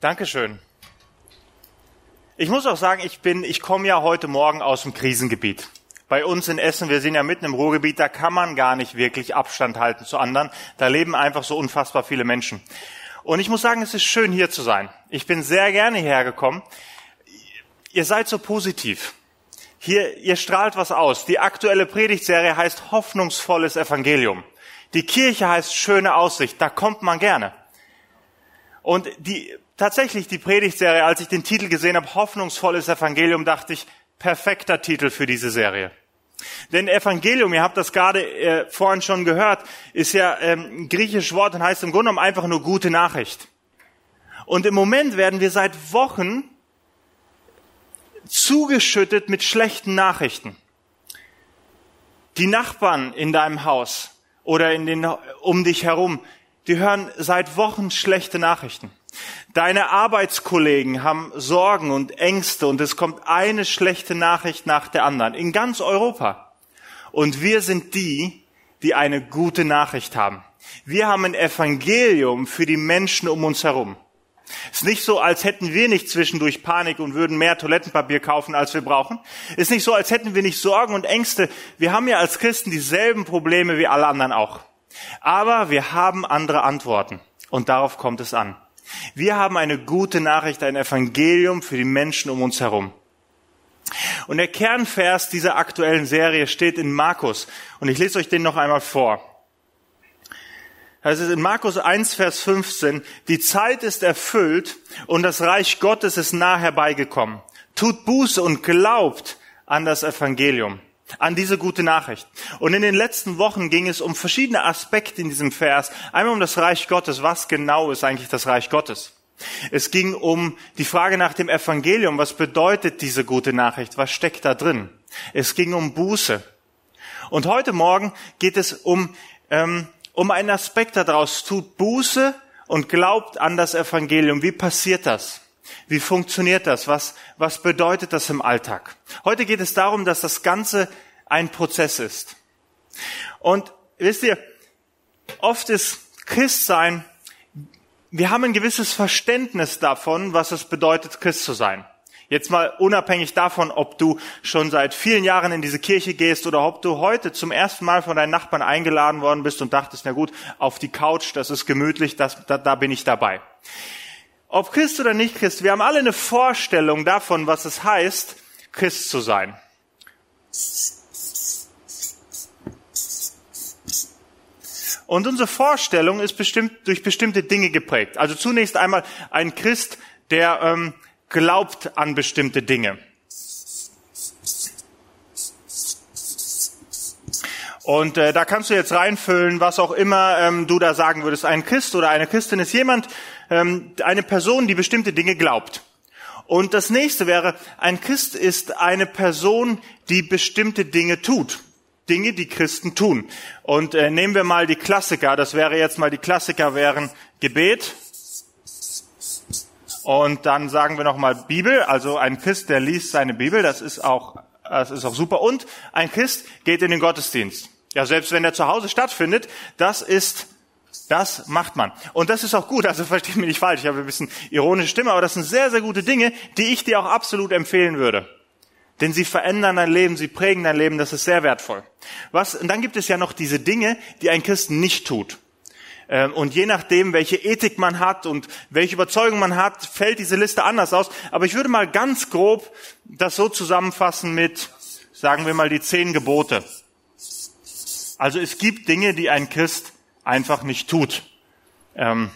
Dankeschön. Ich muss auch sagen, ich bin, ich komme ja heute Morgen aus dem Krisengebiet. Bei uns in Essen, wir sind ja mitten im Ruhrgebiet, da kann man gar nicht wirklich Abstand halten zu anderen. Da leben einfach so unfassbar viele Menschen. Und ich muss sagen, es ist schön hier zu sein. Ich bin sehr gerne hierher gekommen. Ihr seid so positiv. Hier, ihr strahlt was aus. Die aktuelle Predigtserie heißt hoffnungsvolles Evangelium. Die Kirche heißt schöne Aussicht. Da kommt man gerne. Und die, tatsächlich die Predigtserie, als ich den Titel gesehen habe, hoffnungsvolles Evangelium, dachte ich, perfekter Titel für diese Serie. Denn Evangelium, ihr habt das gerade äh, vorhin schon gehört, ist ja ähm, ein griechisches Wort und heißt im Grunde genommen einfach nur gute Nachricht. Und im Moment werden wir seit Wochen zugeschüttet mit schlechten Nachrichten. Die Nachbarn in deinem Haus oder in den, um dich herum, die hören seit Wochen schlechte Nachrichten. Deine Arbeitskollegen haben Sorgen und Ängste und es kommt eine schlechte Nachricht nach der anderen in ganz Europa. Und wir sind die, die eine gute Nachricht haben. Wir haben ein Evangelium für die Menschen um uns herum. Ist nicht so, als hätten wir nicht zwischendurch Panik und würden mehr Toilettenpapier kaufen, als wir brauchen. Ist nicht so, als hätten wir nicht Sorgen und Ängste. Wir haben ja als Christen dieselben Probleme wie alle anderen auch. Aber wir haben andere Antworten. Und darauf kommt es an. Wir haben eine gute Nachricht, ein Evangelium für die Menschen um uns herum. Und der Kernvers dieser aktuellen Serie steht in Markus. Und ich lese euch den noch einmal vor. Das ist in Markus 1, Vers 15. Die Zeit ist erfüllt und das Reich Gottes ist nah herbeigekommen. Tut Buße und glaubt an das Evangelium an diese gute Nachricht. Und in den letzten Wochen ging es um verschiedene Aspekte in diesem Vers. Einmal um das Reich Gottes. Was genau ist eigentlich das Reich Gottes? Es ging um die Frage nach dem Evangelium. Was bedeutet diese gute Nachricht? Was steckt da drin? Es ging um Buße. Und heute Morgen geht es um, ähm, um einen Aspekt daraus. Tut Buße und glaubt an das Evangelium. Wie passiert das? Wie funktioniert das? Was, was bedeutet das im Alltag? Heute geht es darum, dass das Ganze ein Prozess ist. Und wisst ihr, oft ist Christsein, wir haben ein gewisses Verständnis davon, was es bedeutet, Christ zu sein. Jetzt mal unabhängig davon, ob du schon seit vielen Jahren in diese Kirche gehst oder ob du heute zum ersten Mal von deinen Nachbarn eingeladen worden bist und dachtest, na gut, auf die Couch, das ist gemütlich, das, da, da bin ich dabei. Ob Christ oder nicht Christ, wir haben alle eine Vorstellung davon, was es heißt, Christ zu sein. Und unsere Vorstellung ist bestimmt durch bestimmte Dinge geprägt. Also zunächst einmal ein Christ, der ähm, glaubt an bestimmte Dinge. Und äh, da kannst du jetzt reinfüllen, was auch immer ähm, du da sagen würdest. Ein Christ oder eine Christin ist jemand, ähm, eine Person, die bestimmte Dinge glaubt. Und das nächste wäre, ein Christ ist eine Person, die bestimmte Dinge tut. Dinge, die Christen tun. Und äh, nehmen wir mal die Klassiker. Das wäre jetzt mal die Klassiker wären Gebet. Und dann sagen wir noch mal Bibel. Also ein Christ, der liest seine Bibel. Das ist auch, das ist auch super. Und ein Christ geht in den Gottesdienst. Ja, selbst wenn er zu Hause stattfindet, das ist, das macht man. Und das ist auch gut, also versteht mich nicht falsch, ich habe ein bisschen ironische Stimme, aber das sind sehr, sehr gute Dinge, die ich dir auch absolut empfehlen würde. Denn sie verändern dein Leben, sie prägen dein Leben, das ist sehr wertvoll. Was, und dann gibt es ja noch diese Dinge, die ein Christen nicht tut. Ähm, und je nachdem, welche Ethik man hat und welche Überzeugung man hat, fällt diese Liste anders aus. Aber ich würde mal ganz grob das so zusammenfassen mit, sagen wir mal, die zehn Gebote. Also es gibt Dinge, die ein Christ einfach nicht tut. Ähm,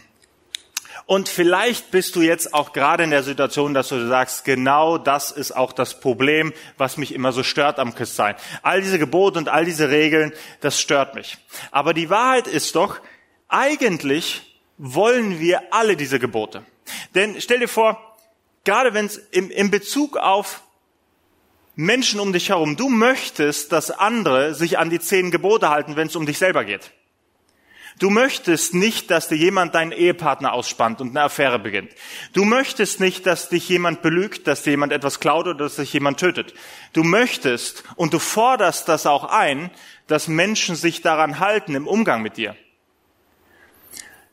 und vielleicht bist du jetzt auch gerade in der Situation, dass du sagst, genau das ist auch das Problem, was mich immer so stört am Christsein. All diese Gebote und all diese Regeln, das stört mich. Aber die Wahrheit ist doch, eigentlich wollen wir alle diese Gebote. Denn stell dir vor, gerade wenn es im, im Bezug auf Menschen um dich herum. Du möchtest, dass andere sich an die zehn Gebote halten, wenn es um dich selber geht. Du möchtest nicht, dass dir jemand deinen Ehepartner ausspannt und eine Affäre beginnt. Du möchtest nicht, dass dich jemand belügt, dass dir jemand etwas klaut oder dass dich jemand tötet. Du möchtest und du forderst das auch ein, dass Menschen sich daran halten im Umgang mit dir.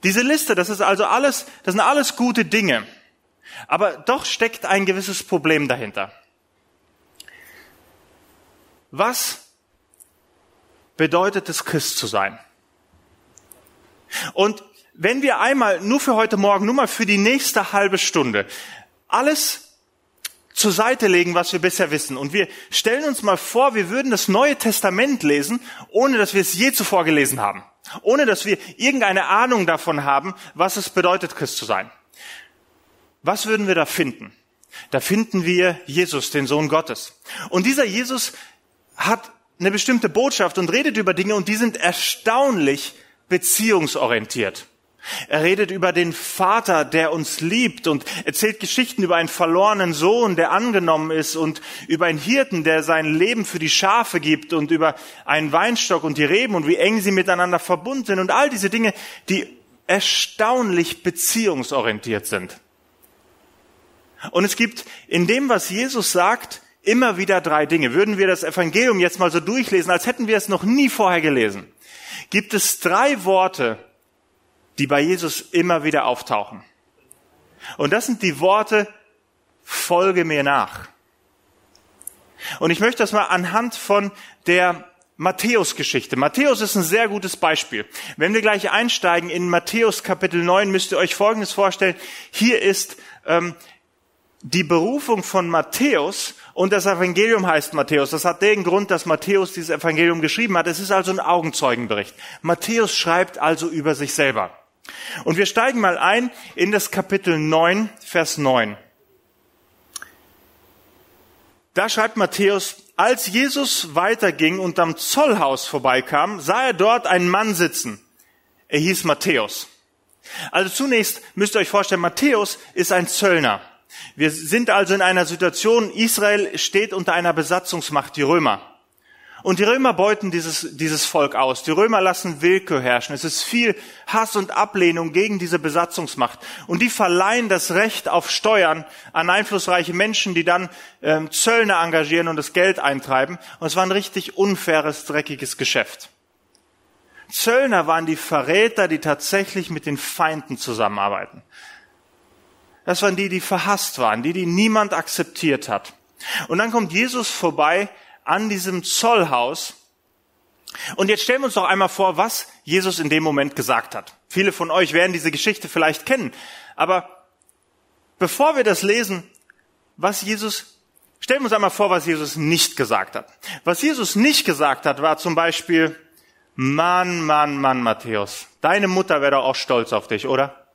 Diese Liste, das ist also alles, das sind alles gute Dinge. Aber doch steckt ein gewisses Problem dahinter. Was bedeutet es, Christ zu sein? Und wenn wir einmal nur für heute Morgen, nur mal für die nächste halbe Stunde alles zur Seite legen, was wir bisher wissen. Und wir stellen uns mal vor, wir würden das Neue Testament lesen, ohne dass wir es je zuvor gelesen haben. Ohne dass wir irgendeine Ahnung davon haben, was es bedeutet, Christ zu sein. Was würden wir da finden? Da finden wir Jesus, den Sohn Gottes. Und dieser Jesus hat eine bestimmte Botschaft und redet über Dinge und die sind erstaunlich beziehungsorientiert. Er redet über den Vater, der uns liebt und erzählt Geschichten über einen verlorenen Sohn, der angenommen ist und über einen Hirten, der sein Leben für die Schafe gibt und über einen Weinstock und die Reben und wie eng sie miteinander verbunden sind und all diese Dinge, die erstaunlich beziehungsorientiert sind. Und es gibt in dem, was Jesus sagt, immer wieder drei Dinge. Würden wir das Evangelium jetzt mal so durchlesen, als hätten wir es noch nie vorher gelesen, gibt es drei Worte, die bei Jesus immer wieder auftauchen. Und das sind die Worte, folge mir nach. Und ich möchte das mal anhand von der Matthäus-Geschichte. Matthäus ist ein sehr gutes Beispiel. Wenn wir gleich einsteigen in Matthäus Kapitel 9, müsst ihr euch Folgendes vorstellen. Hier ist ähm, die Berufung von Matthäus und das Evangelium heißt Matthäus. Das hat den Grund, dass Matthäus dieses Evangelium geschrieben hat. Es ist also ein Augenzeugenbericht. Matthäus schreibt also über sich selber. Und wir steigen mal ein in das Kapitel 9, Vers 9. Da schreibt Matthäus, als Jesus weiterging und am Zollhaus vorbeikam, sah er dort einen Mann sitzen. Er hieß Matthäus. Also zunächst müsst ihr euch vorstellen, Matthäus ist ein Zöllner. Wir sind also in einer Situation, Israel steht unter einer Besatzungsmacht, die Römer. Und die Römer beuten dieses, dieses Volk aus. Die Römer lassen Willkür herrschen. Es ist viel Hass und Ablehnung gegen diese Besatzungsmacht. Und die verleihen das Recht auf Steuern an einflussreiche Menschen, die dann ähm, Zöllner engagieren und das Geld eintreiben. Und es war ein richtig unfaires, dreckiges Geschäft. Zöllner waren die Verräter, die tatsächlich mit den Feinden zusammenarbeiten. Das waren die, die verhasst waren, die, die niemand akzeptiert hat. Und dann kommt Jesus vorbei an diesem Zollhaus. Und jetzt stellen wir uns doch einmal vor, was Jesus in dem Moment gesagt hat. Viele von euch werden diese Geschichte vielleicht kennen. Aber bevor wir das lesen, was Jesus, stellen wir uns einmal vor, was Jesus nicht gesagt hat. Was Jesus nicht gesagt hat, war zum Beispiel, Mann, Mann, Mann, Matthäus, deine Mutter wäre doch auch stolz auf dich, oder?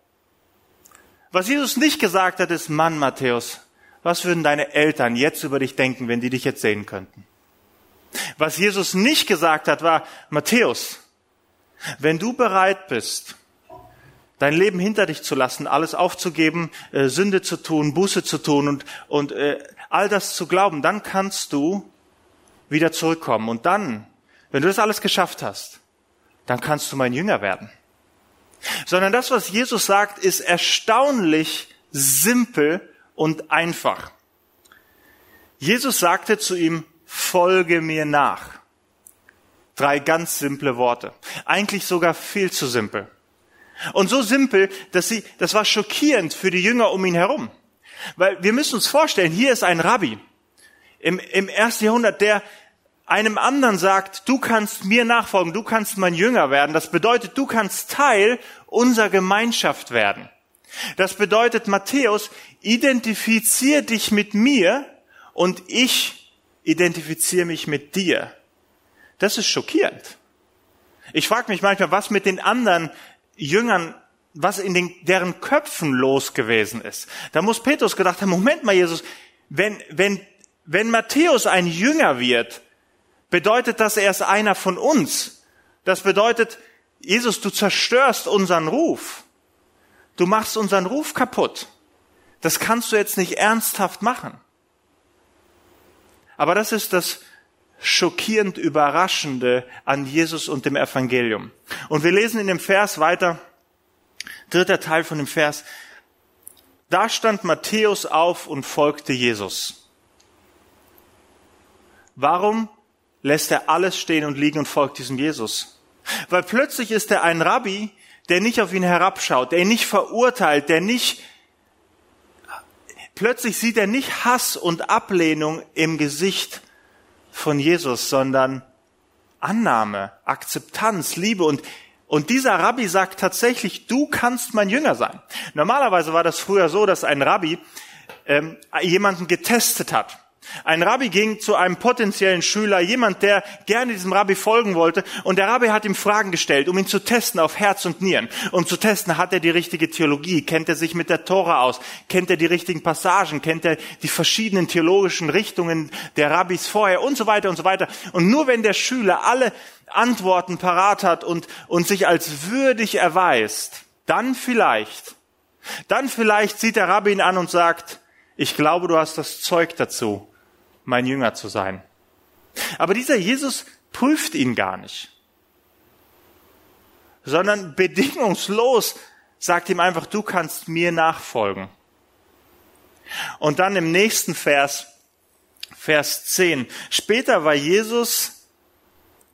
Was Jesus nicht gesagt hat, ist, Mann, Matthäus, was würden deine Eltern jetzt über dich denken, wenn die dich jetzt sehen könnten? Was Jesus nicht gesagt hat, war, Matthäus, wenn du bereit bist, dein Leben hinter dich zu lassen, alles aufzugeben, äh, Sünde zu tun, Buße zu tun und, und äh, all das zu glauben, dann kannst du wieder zurückkommen. Und dann, wenn du das alles geschafft hast, dann kannst du mein Jünger werden. Sondern das, was Jesus sagt, ist erstaunlich simpel und einfach. Jesus sagte zu ihm, folge mir nach. Drei ganz simple Worte. Eigentlich sogar viel zu simpel. Und so simpel, dass sie, das war schockierend für die Jünger um ihn herum. Weil wir müssen uns vorstellen, hier ist ein Rabbi im, im ersten Jahrhundert, der einem anderen sagt, du kannst mir nachfolgen, du kannst mein Jünger werden. Das bedeutet, du kannst Teil unserer Gemeinschaft werden. Das bedeutet, Matthäus, identifizier dich mit mir und ich identifiziere mich mit dir. Das ist schockierend. Ich frage mich manchmal, was mit den anderen Jüngern, was in den, deren Köpfen los gewesen ist. Da muss Petrus gedacht haben, Moment mal, Jesus, wenn, wenn, wenn Matthäus ein Jünger wird, bedeutet das, er ist einer von uns. Das bedeutet, Jesus, du zerstörst unseren Ruf. Du machst unseren Ruf kaputt. Das kannst du jetzt nicht ernsthaft machen. Aber das ist das schockierend Überraschende an Jesus und dem Evangelium. Und wir lesen in dem Vers weiter, dritter Teil von dem Vers, da stand Matthäus auf und folgte Jesus. Warum lässt er alles stehen und liegen und folgt diesem Jesus? Weil plötzlich ist er ein Rabbi, der nicht auf ihn herabschaut, der ihn nicht verurteilt, der nicht plötzlich sieht er nicht Hass und Ablehnung im Gesicht von Jesus, sondern Annahme, Akzeptanz, Liebe und und dieser Rabbi sagt tatsächlich, du kannst mein Jünger sein. Normalerweise war das früher so, dass ein Rabbi ähm, jemanden getestet hat. Ein Rabbi ging zu einem potenziellen Schüler, jemand, der gerne diesem Rabbi folgen wollte, und der Rabbi hat ihm Fragen gestellt, um ihn zu testen auf Herz und Nieren. Um zu testen, hat er die richtige Theologie, kennt er sich mit der Tora aus, kennt er die richtigen Passagen, kennt er die verschiedenen theologischen Richtungen der Rabbis vorher? Und so weiter und so weiter. Und nur wenn der Schüler alle Antworten parat hat und, und sich als würdig erweist, dann vielleicht, dann vielleicht sieht der Rabbi ihn an und sagt, ich glaube, du hast das Zeug dazu mein Jünger zu sein. Aber dieser Jesus prüft ihn gar nicht, sondern bedingungslos sagt ihm einfach, du kannst mir nachfolgen. Und dann im nächsten Vers, Vers 10, später war Jesus,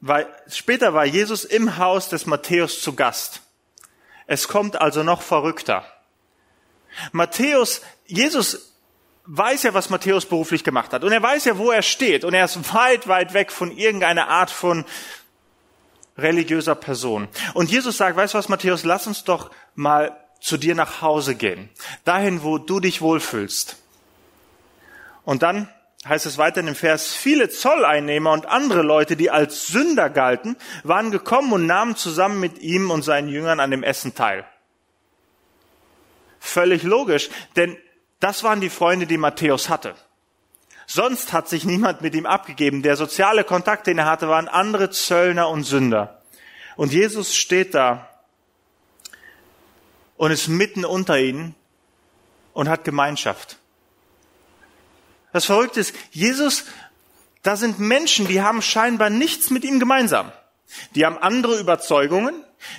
war, später war Jesus im Haus des Matthäus zu Gast. Es kommt also noch verrückter. Matthäus, Jesus weiß ja, was Matthäus beruflich gemacht hat. Und er weiß ja, wo er steht. Und er ist weit, weit weg von irgendeiner Art von religiöser Person. Und Jesus sagt, weißt du was, Matthäus, lass uns doch mal zu dir nach Hause gehen. Dahin, wo du dich wohlfühlst. Und dann heißt es weiter in dem Vers, viele Zolleinnehmer und andere Leute, die als Sünder galten, waren gekommen und nahmen zusammen mit ihm und seinen Jüngern an dem Essen teil. Völlig logisch, denn das waren die Freunde, die Matthäus hatte. Sonst hat sich niemand mit ihm abgegeben. Der soziale Kontakt, den er hatte, waren andere Zöllner und Sünder. Und Jesus steht da und ist mitten unter ihnen und hat Gemeinschaft. Das Verrückte ist, Jesus, da sind Menschen, die haben scheinbar nichts mit ihm gemeinsam. Die haben andere Überzeugungen,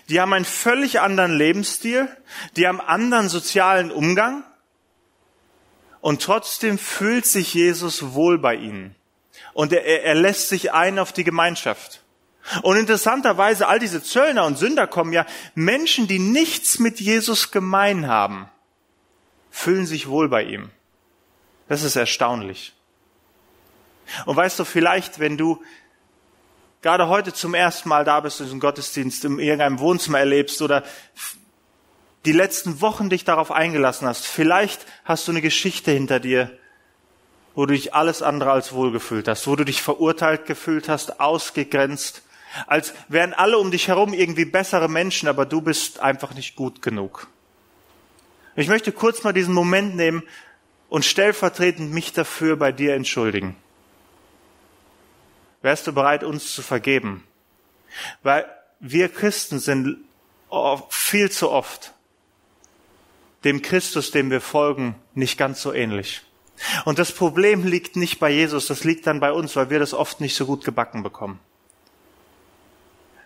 die haben einen völlig anderen Lebensstil, die haben anderen sozialen Umgang, und trotzdem fühlt sich Jesus wohl bei ihnen. Und er, er lässt sich ein auf die Gemeinschaft. Und interessanterweise, all diese Zöllner und Sünder kommen ja, Menschen, die nichts mit Jesus gemein haben, fühlen sich wohl bei ihm. Das ist erstaunlich. Und weißt du, vielleicht, wenn du gerade heute zum ersten Mal da bist, in diesem Gottesdienst, in irgendeinem Wohnzimmer erlebst oder die letzten Wochen dich darauf eingelassen hast. Vielleicht hast du eine Geschichte hinter dir, wo du dich alles andere als wohlgefühlt hast, wo du dich verurteilt gefühlt hast, ausgegrenzt, als wären alle um dich herum irgendwie bessere Menschen, aber du bist einfach nicht gut genug. Ich möchte kurz mal diesen Moment nehmen und stellvertretend mich dafür bei dir entschuldigen. Wärst du bereit, uns zu vergeben? Weil wir Christen sind viel zu oft dem Christus, dem wir folgen, nicht ganz so ähnlich. Und das Problem liegt nicht bei Jesus, das liegt dann bei uns, weil wir das oft nicht so gut gebacken bekommen.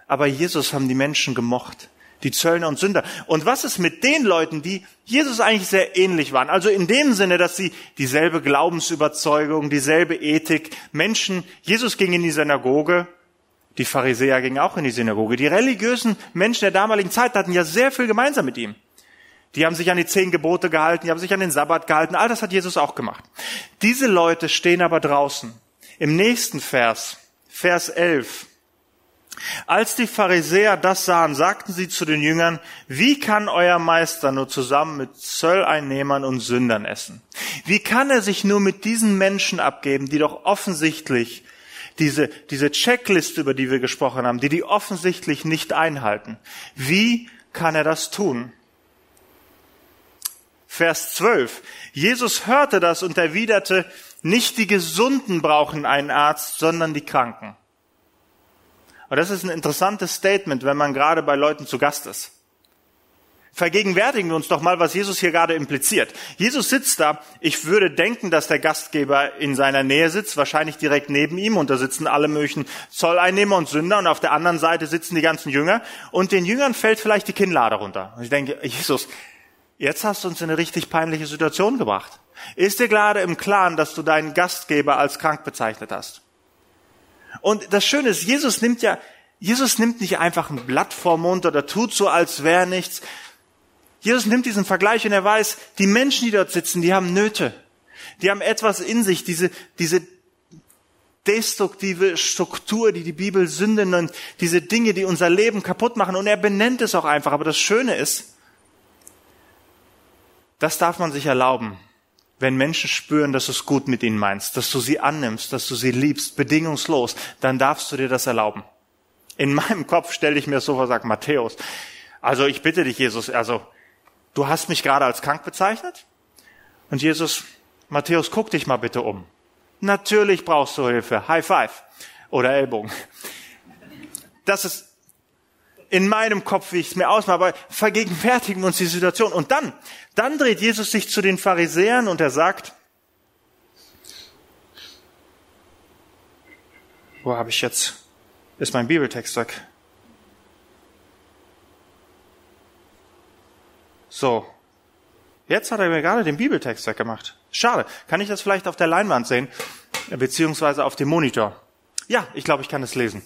Aber Jesus haben die Menschen gemocht, die Zöllner und Sünder. Und was ist mit den Leuten, die Jesus eigentlich sehr ähnlich waren? Also in dem Sinne, dass sie dieselbe Glaubensüberzeugung, dieselbe Ethik, Menschen, Jesus ging in die Synagoge, die Pharisäer gingen auch in die Synagoge. Die religiösen Menschen der damaligen Zeit hatten ja sehr viel gemeinsam mit ihm. Die haben sich an die zehn Gebote gehalten, die haben sich an den Sabbat gehalten. All das hat Jesus auch gemacht. Diese Leute stehen aber draußen. Im nächsten Vers, Vers 11. Als die Pharisäer das sahen, sagten sie zu den Jüngern, wie kann euer Meister nur zusammen mit Zölleinnehmern und Sündern essen? Wie kann er sich nur mit diesen Menschen abgeben, die doch offensichtlich diese, diese Checkliste, über die wir gesprochen haben, die die offensichtlich nicht einhalten? Wie kann er das tun? Vers 12. Jesus hörte das und erwiderte, nicht die Gesunden brauchen einen Arzt, sondern die Kranken. Und das ist ein interessantes Statement, wenn man gerade bei Leuten zu Gast ist. Vergegenwärtigen wir uns doch mal, was Jesus hier gerade impliziert. Jesus sitzt da. Ich würde denken, dass der Gastgeber in seiner Nähe sitzt, wahrscheinlich direkt neben ihm. Und da sitzen alle möglichen Zolleinnehmer und Sünder. Und auf der anderen Seite sitzen die ganzen Jünger. Und den Jüngern fällt vielleicht die Kinnlade runter. Und ich denke, Jesus, Jetzt hast du uns in eine richtig peinliche Situation gebracht. Ist dir gerade im Klaren, dass du deinen Gastgeber als krank bezeichnet hast? Und das Schöne ist, Jesus nimmt ja, Jesus nimmt nicht einfach ein Blatt vor Mund oder tut so, als wäre nichts. Jesus nimmt diesen Vergleich und er weiß, die Menschen, die dort sitzen, die haben Nöte. Die haben etwas in sich, diese, diese destruktive Struktur, die die Bibel Sünde nennt, diese Dinge, die unser Leben kaputt machen. Und er benennt es auch einfach. Aber das Schöne ist, das darf man sich erlauben, wenn Menschen spüren, dass du es gut mit ihnen meinst, dass du sie annimmst, dass du sie liebst, bedingungslos, dann darfst du dir das erlauben. In meinem Kopf stelle ich mir so vor, sagt Matthäus, also ich bitte dich, Jesus, also du hast mich gerade als krank bezeichnet? Und Jesus, Matthäus, guck dich mal bitte um. Natürlich brauchst du Hilfe. High five. Oder Ellbogen. Das ist in meinem Kopf, wie ich es mir ausmache, aber vergegenwärtigen uns die Situation. Und dann, dann dreht Jesus sich zu den Pharisäern und er sagt, wo habe ich jetzt, ist mein Bibeltext weg? So. Jetzt hat er mir gerade den Bibeltext weggemacht. Schade. Kann ich das vielleicht auf der Leinwand sehen? Beziehungsweise auf dem Monitor? Ja, ich glaube, ich kann es lesen.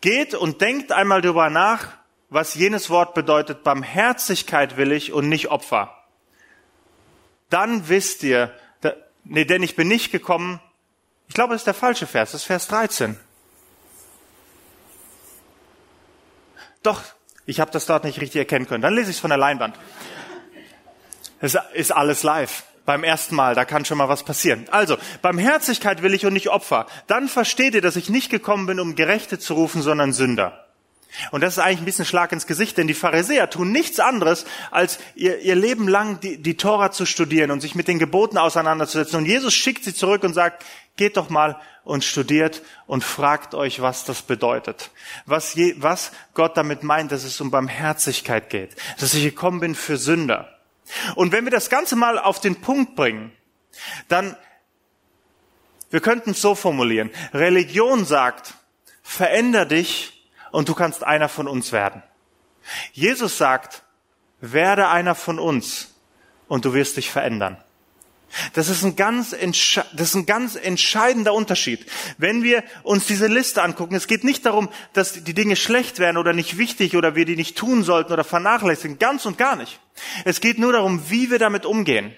Geht und denkt einmal darüber nach, was jenes Wort bedeutet. Barmherzigkeit will ich und nicht Opfer. Dann wisst ihr, da, nee, denn ich bin nicht gekommen. Ich glaube, das ist der falsche Vers. Das ist Vers 13. Doch, ich habe das dort nicht richtig erkennen können. Dann lese ich es von der Leinwand. Es ist alles live. Beim ersten Mal, da kann schon mal was passieren. Also, Barmherzigkeit will ich und nicht Opfer. Dann versteht ihr, dass ich nicht gekommen bin, um Gerechte zu rufen, sondern Sünder. Und das ist eigentlich ein bisschen Schlag ins Gesicht, denn die Pharisäer tun nichts anderes, als ihr, ihr Leben lang die, die Tora zu studieren und sich mit den Geboten auseinanderzusetzen. Und Jesus schickt sie zurück und sagt, geht doch mal und studiert und fragt euch, was das bedeutet. Was, je, was Gott damit meint, dass es um Barmherzigkeit geht. Dass ich gekommen bin für Sünder. Und wenn wir das Ganze mal auf den Punkt bringen, dann, wir könnten es so formulieren. Religion sagt, veränder dich und du kannst einer von uns werden. Jesus sagt, werde einer von uns und du wirst dich verändern. Das ist ein ganz, das ist ein ganz entscheidender Unterschied. Wenn wir uns diese Liste angucken, es geht nicht darum, dass die Dinge schlecht werden oder nicht wichtig oder wir die nicht tun sollten oder vernachlässigen. Ganz und gar nicht. Es geht nur darum, wie wir damit umgehen.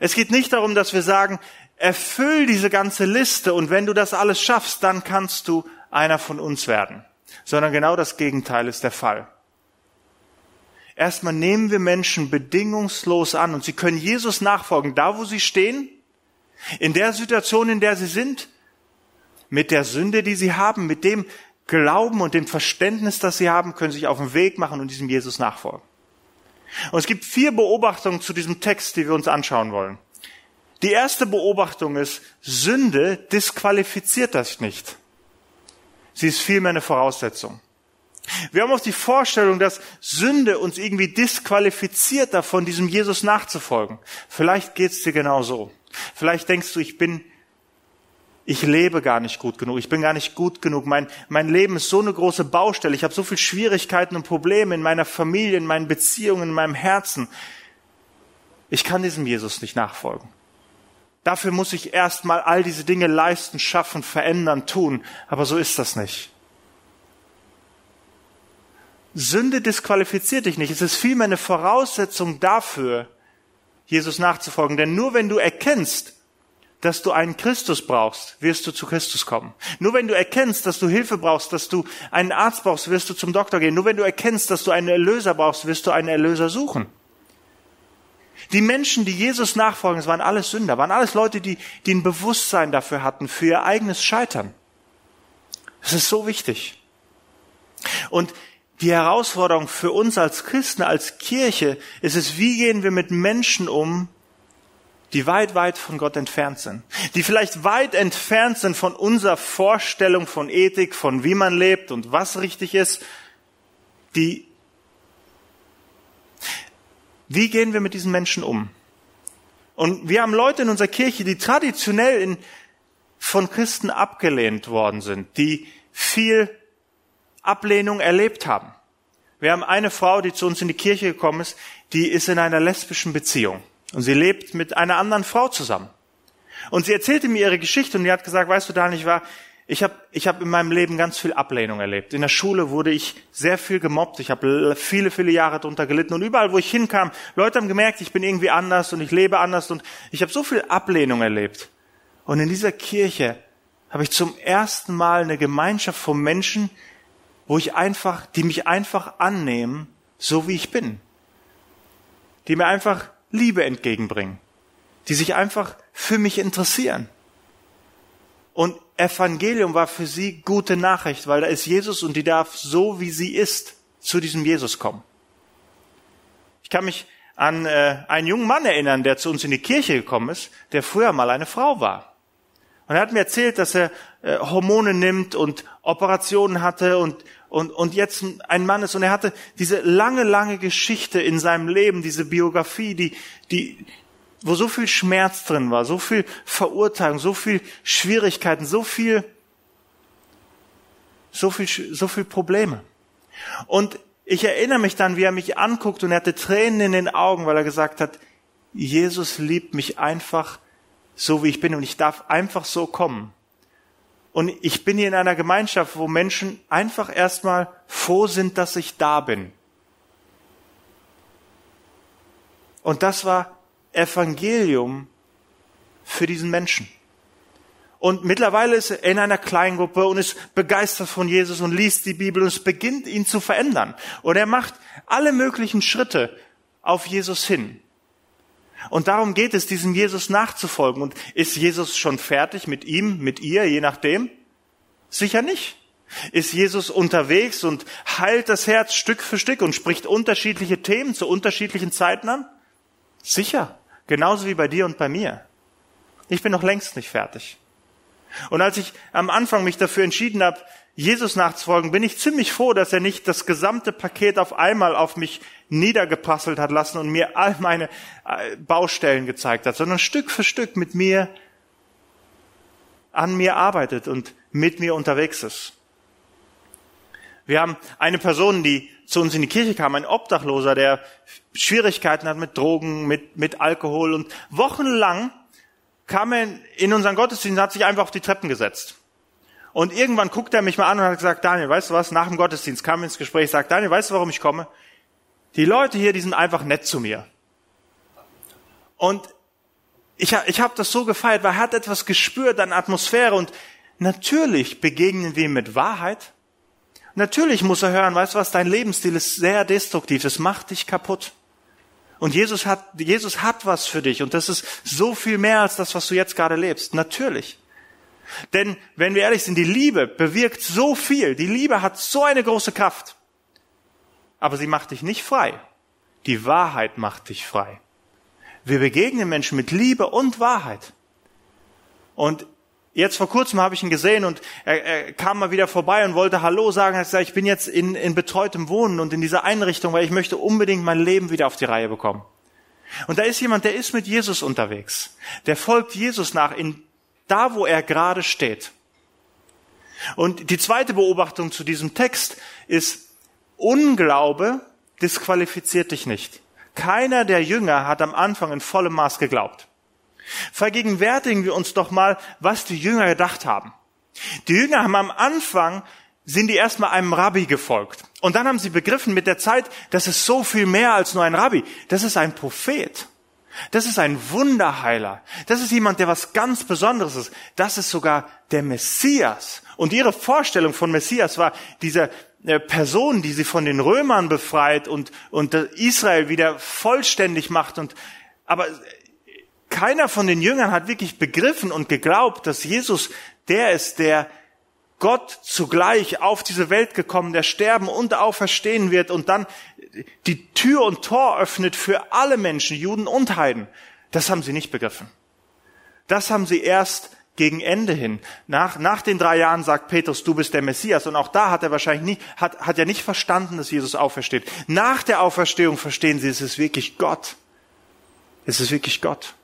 Es geht nicht darum, dass wir sagen, erfüll diese ganze Liste und wenn du das alles schaffst, dann kannst du einer von uns werden. Sondern genau das Gegenteil ist der Fall. Erstmal nehmen wir Menschen bedingungslos an und sie können Jesus nachfolgen, da wo sie stehen, in der Situation, in der sie sind, mit der Sünde, die sie haben, mit dem Glauben und dem Verständnis, das sie haben, können sie sich auf den Weg machen und diesem Jesus nachfolgen. Und es gibt vier Beobachtungen zu diesem Text, die wir uns anschauen wollen. Die erste Beobachtung ist, Sünde disqualifiziert das nicht. Sie ist vielmehr eine Voraussetzung. Wir haben auch die Vorstellung, dass Sünde uns irgendwie disqualifiziert davon, diesem Jesus nachzufolgen. Vielleicht geht's dir genau so. Vielleicht denkst du, ich bin, ich lebe gar nicht gut genug. Ich bin gar nicht gut genug. Mein, mein Leben ist so eine große Baustelle. Ich habe so viele Schwierigkeiten und Probleme in meiner Familie, in meinen Beziehungen, in meinem Herzen. Ich kann diesem Jesus nicht nachfolgen. Dafür muss ich erstmal all diese Dinge leisten, schaffen, verändern, tun. Aber so ist das nicht. Sünde disqualifiziert dich nicht. Es ist vielmehr eine Voraussetzung dafür, Jesus nachzufolgen. Denn nur wenn du erkennst, dass du einen Christus brauchst, wirst du zu Christus kommen. Nur wenn du erkennst, dass du Hilfe brauchst, dass du einen Arzt brauchst, wirst du zum Doktor gehen. Nur wenn du erkennst, dass du einen Erlöser brauchst, wirst du einen Erlöser suchen. Die Menschen, die Jesus nachfolgen, es waren alles Sünder, waren alles Leute, die, die ein Bewusstsein dafür hatten, für ihr eigenes Scheitern. Das ist so wichtig. Und die Herausforderung für uns als Christen, als Kirche, ist es, wie gehen wir mit Menschen um, die weit, weit von Gott entfernt sind, die vielleicht weit entfernt sind von unserer Vorstellung von Ethik, von wie man lebt und was richtig ist, die, wie gehen wir mit diesen Menschen um? Und wir haben Leute in unserer Kirche, die traditionell in, von Christen abgelehnt worden sind, die viel Ablehnung erlebt haben. Wir haben eine Frau, die zu uns in die Kirche gekommen ist, die ist in einer lesbischen Beziehung. Und sie lebt mit einer anderen Frau zusammen. Und sie erzählte mir ihre Geschichte und die hat gesagt, weißt du, Daniel, ich war ich habe ich hab in meinem Leben ganz viel Ablehnung erlebt. In der Schule wurde ich sehr viel gemobbt. Ich habe viele, viele Jahre darunter gelitten. Und überall, wo ich hinkam, Leute haben gemerkt, ich bin irgendwie anders und ich lebe anders. Und ich habe so viel Ablehnung erlebt. Und in dieser Kirche habe ich zum ersten Mal eine Gemeinschaft von Menschen, wo ich einfach, die mich einfach annehmen, so wie ich bin. Die mir einfach Liebe entgegenbringen. Die sich einfach für mich interessieren. Und Evangelium war für sie gute Nachricht, weil da ist Jesus und die darf so, wie sie ist, zu diesem Jesus kommen. Ich kann mich an äh, einen jungen Mann erinnern, der zu uns in die Kirche gekommen ist, der früher mal eine Frau war. Und er hat mir erzählt, dass er äh, Hormone nimmt und Operationen hatte und, und, und jetzt ein Mann ist. Und er hatte diese lange, lange Geschichte in seinem Leben, diese Biografie, die, die, wo so viel Schmerz drin war, so viel Verurteilung, so viel Schwierigkeiten, so viel, so viel, so viel Probleme. Und ich erinnere mich dann, wie er mich anguckt und er hatte Tränen in den Augen, weil er gesagt hat, Jesus liebt mich einfach so, wie ich bin und ich darf einfach so kommen. Und ich bin hier in einer Gemeinschaft, wo Menschen einfach erstmal froh sind, dass ich da bin. Und das war Evangelium für diesen Menschen. Und mittlerweile ist er in einer Kleingruppe und ist begeistert von Jesus und liest die Bibel und es beginnt ihn zu verändern. Und er macht alle möglichen Schritte auf Jesus hin. Und darum geht es, diesem Jesus nachzufolgen. Und ist Jesus schon fertig mit ihm, mit ihr, je nachdem? Sicher nicht. Ist Jesus unterwegs und heilt das Herz Stück für Stück und spricht unterschiedliche Themen zu unterschiedlichen Zeiten an? Sicher. Genauso wie bei dir und bei mir. Ich bin noch längst nicht fertig. Und als ich am Anfang mich dafür entschieden habe, Jesus nachzufolgen, bin ich ziemlich froh, dass er nicht das gesamte Paket auf einmal auf mich niedergeprasselt hat lassen und mir all meine äh, Baustellen gezeigt hat, sondern Stück für Stück mit mir an mir arbeitet und mit mir unterwegs ist. Wir haben eine Person, die zu uns in die Kirche kam, ein Obdachloser, der Schwierigkeiten hat mit Drogen, mit, mit Alkohol und wochenlang kam er in unseren Gottesdienst und hat sich einfach auf die Treppen gesetzt. Und irgendwann guckt er mich mal an und hat gesagt, Daniel, weißt du was? Nach dem Gottesdienst kam er ins Gespräch, sagt, Daniel, weißt du, warum ich komme? Die Leute hier, die sind einfach nett zu mir. Und ich, ich habe das so gefeiert, weil er hat etwas gespürt an Atmosphäre und natürlich begegnen wir ihm mit Wahrheit, Natürlich muss er hören, weißt du was, dein Lebensstil ist sehr destruktiv, es macht dich kaputt. Und Jesus hat, Jesus hat was für dich und das ist so viel mehr als das, was du jetzt gerade lebst. Natürlich. Denn wenn wir ehrlich sind, die Liebe bewirkt so viel. Die Liebe hat so eine große Kraft. Aber sie macht dich nicht frei. Die Wahrheit macht dich frei. Wir begegnen Menschen mit Liebe und Wahrheit. Und Jetzt vor kurzem habe ich ihn gesehen und er, er kam mal wieder vorbei und wollte Hallo sagen. Er hat gesagt, ich bin jetzt in, in betreutem Wohnen und in dieser Einrichtung, weil ich möchte unbedingt mein Leben wieder auf die Reihe bekommen. Und da ist jemand, der ist mit Jesus unterwegs. Der folgt Jesus nach in da, wo er gerade steht. Und die zweite Beobachtung zu diesem Text ist, Unglaube disqualifiziert dich nicht. Keiner der Jünger hat am Anfang in vollem Maß geglaubt. Vergegenwärtigen wir uns doch mal, was die Jünger gedacht haben. Die Jünger haben am Anfang sind die erstmal einem Rabbi gefolgt. Und dann haben sie begriffen mit der Zeit, das ist so viel mehr als nur ein Rabbi. Das ist ein Prophet. Das ist ein Wunderheiler. Das ist jemand, der was ganz Besonderes ist. Das ist sogar der Messias. Und ihre Vorstellung von Messias war diese äh, Person, die sie von den Römern befreit und, und Israel wieder vollständig macht. Und, aber keiner von den Jüngern hat wirklich begriffen und geglaubt, dass Jesus der ist, der Gott zugleich auf diese Welt gekommen, der sterben und auferstehen wird und dann die Tür und Tor öffnet für alle Menschen, Juden und Heiden. Das haben sie nicht begriffen. Das haben sie erst gegen Ende hin. Nach, nach den drei Jahren sagt Petrus, du bist der Messias. Und auch da hat er wahrscheinlich nicht, hat, hat er nicht verstanden, dass Jesus aufersteht. Nach der Auferstehung verstehen sie, es ist wirklich Gott. Es ist wirklich Gott.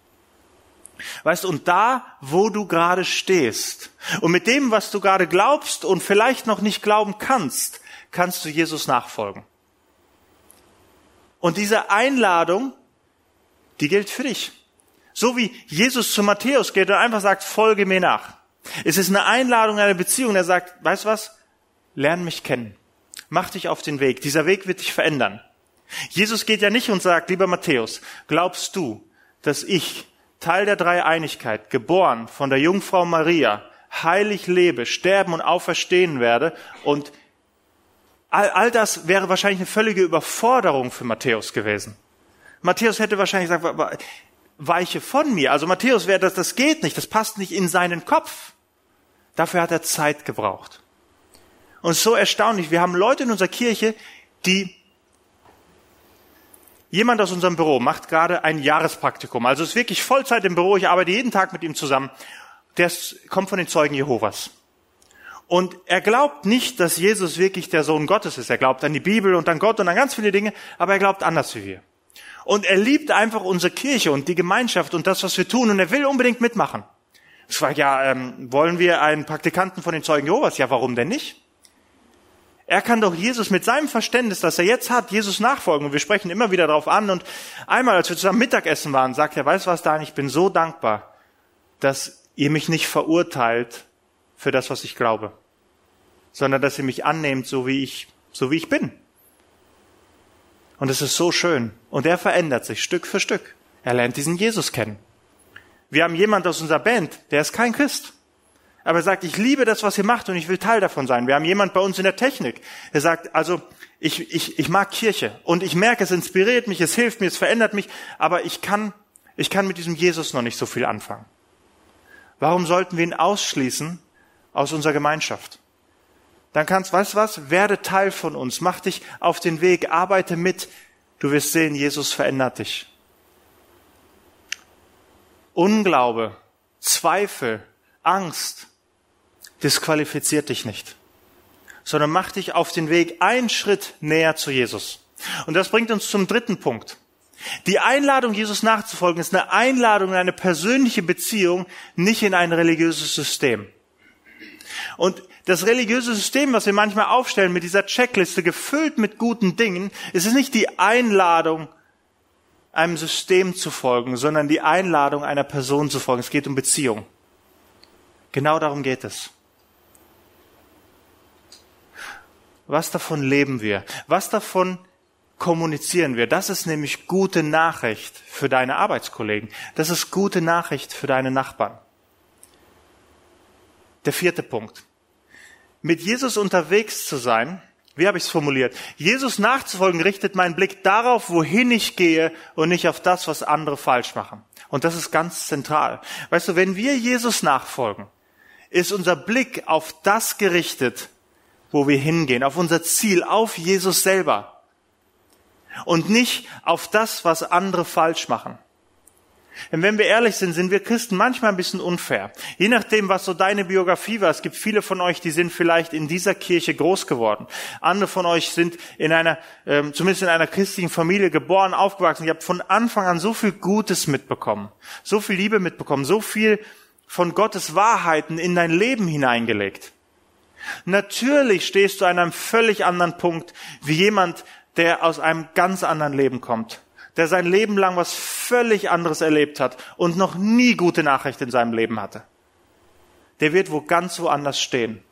Weißt, und da, wo du gerade stehst und mit dem, was du gerade glaubst und vielleicht noch nicht glauben kannst, kannst du Jesus nachfolgen. Und diese Einladung, die gilt für dich. So wie Jesus zu Matthäus geht und einfach sagt, folge mir nach. Es ist eine Einladung, eine Beziehung, der sagt, weißt was? Lern mich kennen. Mach dich auf den Weg. Dieser Weg wird dich verändern. Jesus geht ja nicht und sagt, lieber Matthäus, glaubst du, dass ich, Teil der Dreieinigkeit, geboren von der Jungfrau Maria, heilig lebe, sterben und auferstehen werde und all, all das wäre wahrscheinlich eine völlige Überforderung für Matthäus gewesen. Matthäus hätte wahrscheinlich gesagt, weiche von mir. Also Matthäus wäre das, das geht nicht, das passt nicht in seinen Kopf. Dafür hat er Zeit gebraucht. Und so erstaunlich, wir haben Leute in unserer Kirche, die Jemand aus unserem Büro macht gerade ein Jahrespraktikum. Also ist wirklich Vollzeit im Büro. Ich arbeite jeden Tag mit ihm zusammen. Der kommt von den Zeugen Jehovas. Und er glaubt nicht, dass Jesus wirklich der Sohn Gottes ist. Er glaubt an die Bibel und an Gott und an ganz viele Dinge, aber er glaubt anders wie wir. Und er liebt einfach unsere Kirche und die Gemeinschaft und das, was wir tun. Und er will unbedingt mitmachen. Es war ja, ähm, wollen wir einen Praktikanten von den Zeugen Jehovas? Ja, warum denn nicht? Er kann doch Jesus mit seinem Verständnis, das er jetzt hat, Jesus nachfolgen. Und wir sprechen immer wieder darauf an. Und einmal, als wir zusammen Mittagessen waren, sagt er, weißt du was, Dan, ich bin so dankbar, dass ihr mich nicht verurteilt für das, was ich glaube, sondern dass ihr mich annehmt, so wie ich, so wie ich bin. Und es ist so schön. Und er verändert sich Stück für Stück. Er lernt diesen Jesus kennen. Wir haben jemand aus unserer Band, der ist kein Christ. Aber er sagt, ich liebe das, was ihr macht und ich will Teil davon sein. Wir haben jemand bei uns in der Technik, der sagt, also ich, ich, ich mag Kirche und ich merke, es inspiriert mich, es hilft mir, es verändert mich, aber ich kann, ich kann mit diesem Jesus noch nicht so viel anfangen. Warum sollten wir ihn ausschließen aus unserer Gemeinschaft? dann kannst, weißt du was, werde Teil von uns, mach dich auf den Weg, arbeite mit. Du wirst sehen, Jesus verändert dich. Unglaube, Zweifel, Angst disqualifiziert dich nicht, sondern mach dich auf den Weg einen Schritt näher zu Jesus. Und das bringt uns zum dritten Punkt. Die Einladung, Jesus nachzufolgen, ist eine Einladung in eine persönliche Beziehung, nicht in ein religiöses System. Und das religiöse System, was wir manchmal aufstellen mit dieser Checkliste, gefüllt mit guten Dingen, es ist nicht die Einladung, einem System zu folgen, sondern die Einladung einer Person zu folgen. Es geht um Beziehung. Genau darum geht es. Was davon leben wir? Was davon kommunizieren wir? Das ist nämlich gute Nachricht für deine Arbeitskollegen. Das ist gute Nachricht für deine Nachbarn. Der vierte Punkt mit Jesus unterwegs zu sein, wie habe ich es formuliert? Jesus nachzufolgen richtet meinen Blick darauf, wohin ich gehe und nicht auf das, was andere falsch machen. Und das ist ganz zentral. Weißt du, wenn wir Jesus nachfolgen, ist unser Blick auf das gerichtet, wo wir hingehen, auf unser Ziel, auf Jesus selber. Und nicht auf das, was andere falsch machen. Denn wenn wir ehrlich sind, sind wir Christen manchmal ein bisschen unfair. Je nachdem, was so deine Biografie war. Es gibt viele von euch, die sind vielleicht in dieser Kirche groß geworden. Andere von euch sind in einer, ähm, zumindest in einer christlichen Familie geboren, aufgewachsen. Ihr habt von Anfang an so viel Gutes mitbekommen, so viel Liebe mitbekommen, so viel von Gottes Wahrheiten in dein Leben hineingelegt. Natürlich stehst du an einem völlig anderen Punkt wie jemand, der aus einem ganz anderen Leben kommt der sein Leben lang was völlig anderes erlebt hat und noch nie gute Nachricht in seinem Leben hatte. Der wird wo ganz woanders stehen.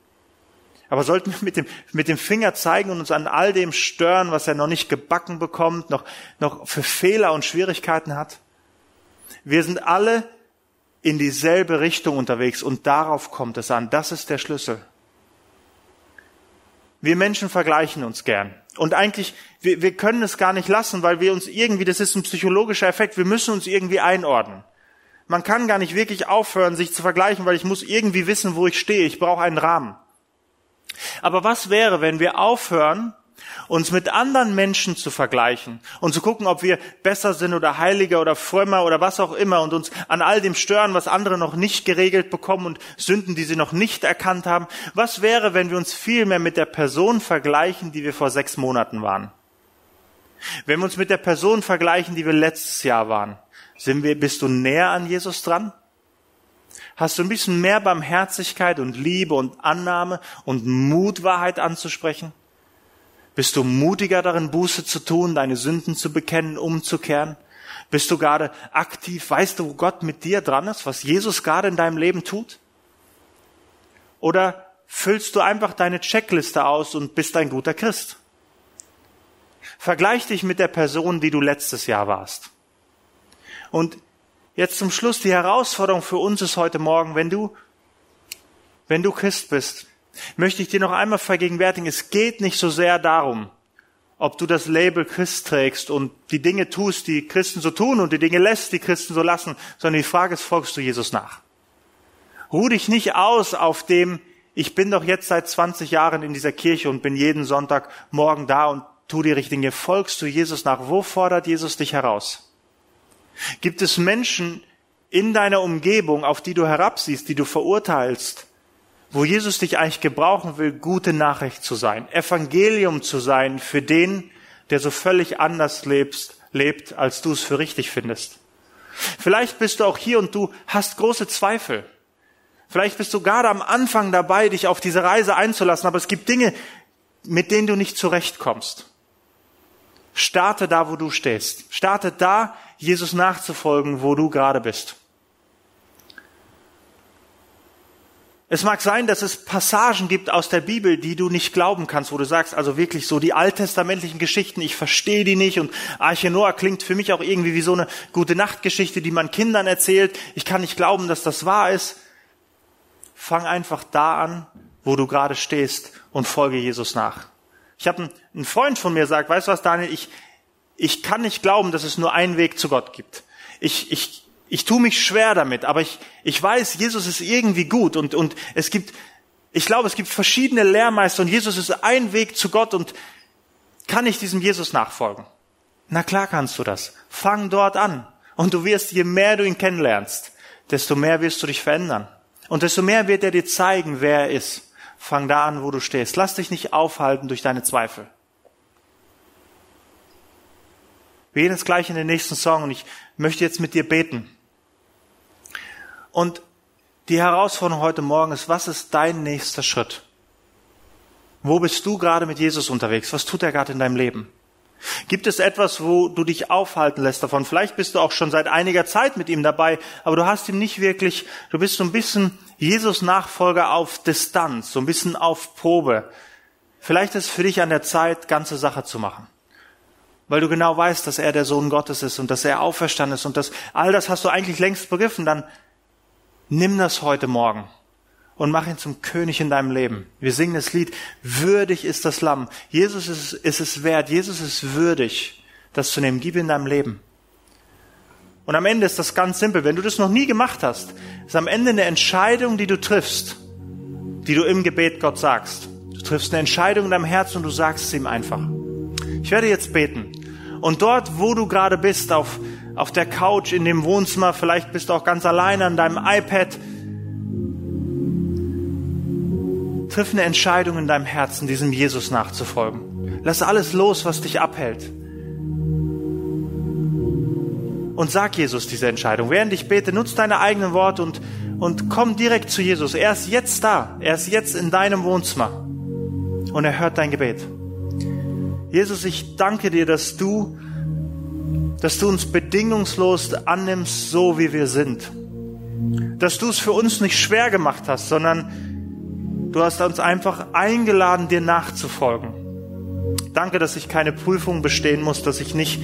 Aber sollten wir mit dem, mit dem Finger zeigen und uns an all dem stören, was er noch nicht gebacken bekommt, noch, noch für Fehler und Schwierigkeiten hat? Wir sind alle in dieselbe Richtung unterwegs und darauf kommt es an. Das ist der Schlüssel. Wir Menschen vergleichen uns gern. Und eigentlich, wir, wir können es gar nicht lassen, weil wir uns irgendwie, das ist ein psychologischer Effekt, wir müssen uns irgendwie einordnen. Man kann gar nicht wirklich aufhören, sich zu vergleichen, weil ich muss irgendwie wissen, wo ich stehe. Ich brauche einen Rahmen. Aber was wäre, wenn wir aufhören, uns mit anderen Menschen zu vergleichen und zu gucken, ob wir besser sind oder heiliger oder frömmer oder was auch immer und uns an all dem stören, was andere noch nicht geregelt bekommen und Sünden, die sie noch nicht erkannt haben. Was wäre, wenn wir uns viel mehr mit der Person vergleichen, die wir vor sechs Monaten waren? Wenn wir uns mit der Person vergleichen, die wir letztes Jahr waren, sind wir, bist du näher an Jesus dran? Hast du ein bisschen mehr Barmherzigkeit und Liebe und Annahme und Mut, Wahrheit anzusprechen? Bist du mutiger darin, Buße zu tun, deine Sünden zu bekennen, umzukehren? Bist du gerade aktiv? Weißt du, wo Gott mit dir dran ist, was Jesus gerade in deinem Leben tut? Oder füllst du einfach deine Checkliste aus und bist ein guter Christ? Vergleich dich mit der Person, die du letztes Jahr warst. Und jetzt zum Schluss die Herausforderung für uns ist heute Morgen, wenn du, wenn du Christ bist, möchte ich dir noch einmal vergegenwärtigen, es geht nicht so sehr darum, ob du das Label Christ trägst und die Dinge tust, die Christen so tun und die Dinge lässt, die Christen so lassen, sondern die Frage ist, folgst du Jesus nach? Ruh dich nicht aus auf dem, ich bin doch jetzt seit 20 Jahren in dieser Kirche und bin jeden Sonntag morgen da und tu die richtigen Dinge. Folgst du Jesus nach? Wo fordert Jesus dich heraus? Gibt es Menschen in deiner Umgebung, auf die du herabsiehst, die du verurteilst, wo Jesus dich eigentlich gebrauchen will, gute Nachricht zu sein, Evangelium zu sein für den, der so völlig anders lebst, lebt, als du es für richtig findest. Vielleicht bist du auch hier und du hast große Zweifel. Vielleicht bist du gerade am Anfang dabei, dich auf diese Reise einzulassen, aber es gibt Dinge, mit denen du nicht zurechtkommst. Starte da, wo du stehst. Starte da, Jesus nachzufolgen, wo du gerade bist. Es mag sein, dass es Passagen gibt aus der Bibel, die du nicht glauben kannst, wo du sagst, also wirklich so die alttestamentlichen Geschichten, ich verstehe die nicht und Arche Noah klingt für mich auch irgendwie wie so eine gute Nachtgeschichte, die man Kindern erzählt. Ich kann nicht glauben, dass das wahr ist. Fang einfach da an, wo du gerade stehst und folge Jesus nach. Ich habe einen Freund von mir gesagt, weißt du was, Daniel, ich, ich kann nicht glauben, dass es nur einen Weg zu Gott gibt. Ich, ich, ich tue mich schwer damit, aber ich, ich weiß, Jesus ist irgendwie gut und, und es gibt, ich glaube, es gibt verschiedene Lehrmeister und Jesus ist ein Weg zu Gott und kann ich diesem Jesus nachfolgen? Na klar kannst du das. Fang dort an. Und du wirst, je mehr du ihn kennenlernst, desto mehr wirst du dich verändern. Und desto mehr wird er dir zeigen, wer er ist. Fang da an, wo du stehst. Lass dich nicht aufhalten durch deine Zweifel. Wir gehen jetzt gleich in den nächsten Song und ich möchte jetzt mit dir beten. Und die Herausforderung heute Morgen ist, was ist dein nächster Schritt? Wo bist du gerade mit Jesus unterwegs? Was tut er gerade in deinem Leben? Gibt es etwas, wo du dich aufhalten lässt davon? Vielleicht bist du auch schon seit einiger Zeit mit ihm dabei, aber du hast ihm nicht wirklich, du bist so ein bisschen Jesus Nachfolger auf Distanz, so ein bisschen auf Probe. Vielleicht ist es für dich an der Zeit, ganze Sache zu machen. Weil du genau weißt, dass er der Sohn Gottes ist und dass er auferstanden ist und dass all das hast du eigentlich längst begriffen, dann nimm das heute Morgen und mach ihn zum König in deinem Leben. Wir singen das Lied, würdig ist das Lamm. Jesus ist, ist es wert, Jesus ist würdig, das zu nehmen. Gib in deinem Leben. Und am Ende ist das ganz simpel. Wenn du das noch nie gemacht hast, ist am Ende eine Entscheidung, die du triffst, die du im Gebet Gott sagst. Du triffst eine Entscheidung in deinem Herzen und du sagst es ihm einfach. Ich werde jetzt beten. Und dort, wo du gerade bist, auf, auf der Couch, in dem Wohnzimmer, vielleicht bist du auch ganz alleine an deinem iPad, triff eine Entscheidung in deinem Herzen, diesem Jesus nachzufolgen. Lass alles los, was dich abhält. Und sag Jesus diese Entscheidung. Während ich bete, nutz deine eigenen Worte und, und komm direkt zu Jesus. Er ist jetzt da. Er ist jetzt in deinem Wohnzimmer. Und er hört dein Gebet. Jesus, ich danke dir, dass du, dass du uns bedingungslos annimmst, so wie wir sind. Dass du es für uns nicht schwer gemacht hast, sondern Du hast uns einfach eingeladen, dir nachzufolgen. Danke, dass ich keine Prüfung bestehen muss, dass ich nicht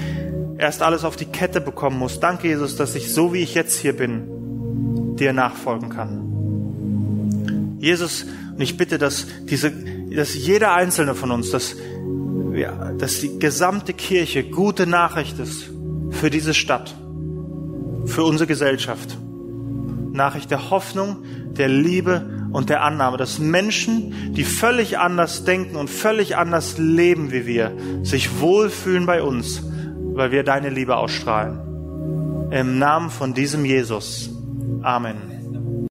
erst alles auf die Kette bekommen muss. Danke, Jesus, dass ich so wie ich jetzt hier bin, dir nachfolgen kann. Jesus, und ich bitte, dass diese, dass jeder einzelne von uns, dass, ja, dass die gesamte Kirche gute Nachricht ist für diese Stadt, für unsere Gesellschaft. Nachricht der Hoffnung, der Liebe und der Annahme, dass Menschen, die völlig anders denken und völlig anders leben wie wir, sich wohlfühlen bei uns, weil wir deine Liebe ausstrahlen. Im Namen von diesem Jesus. Amen.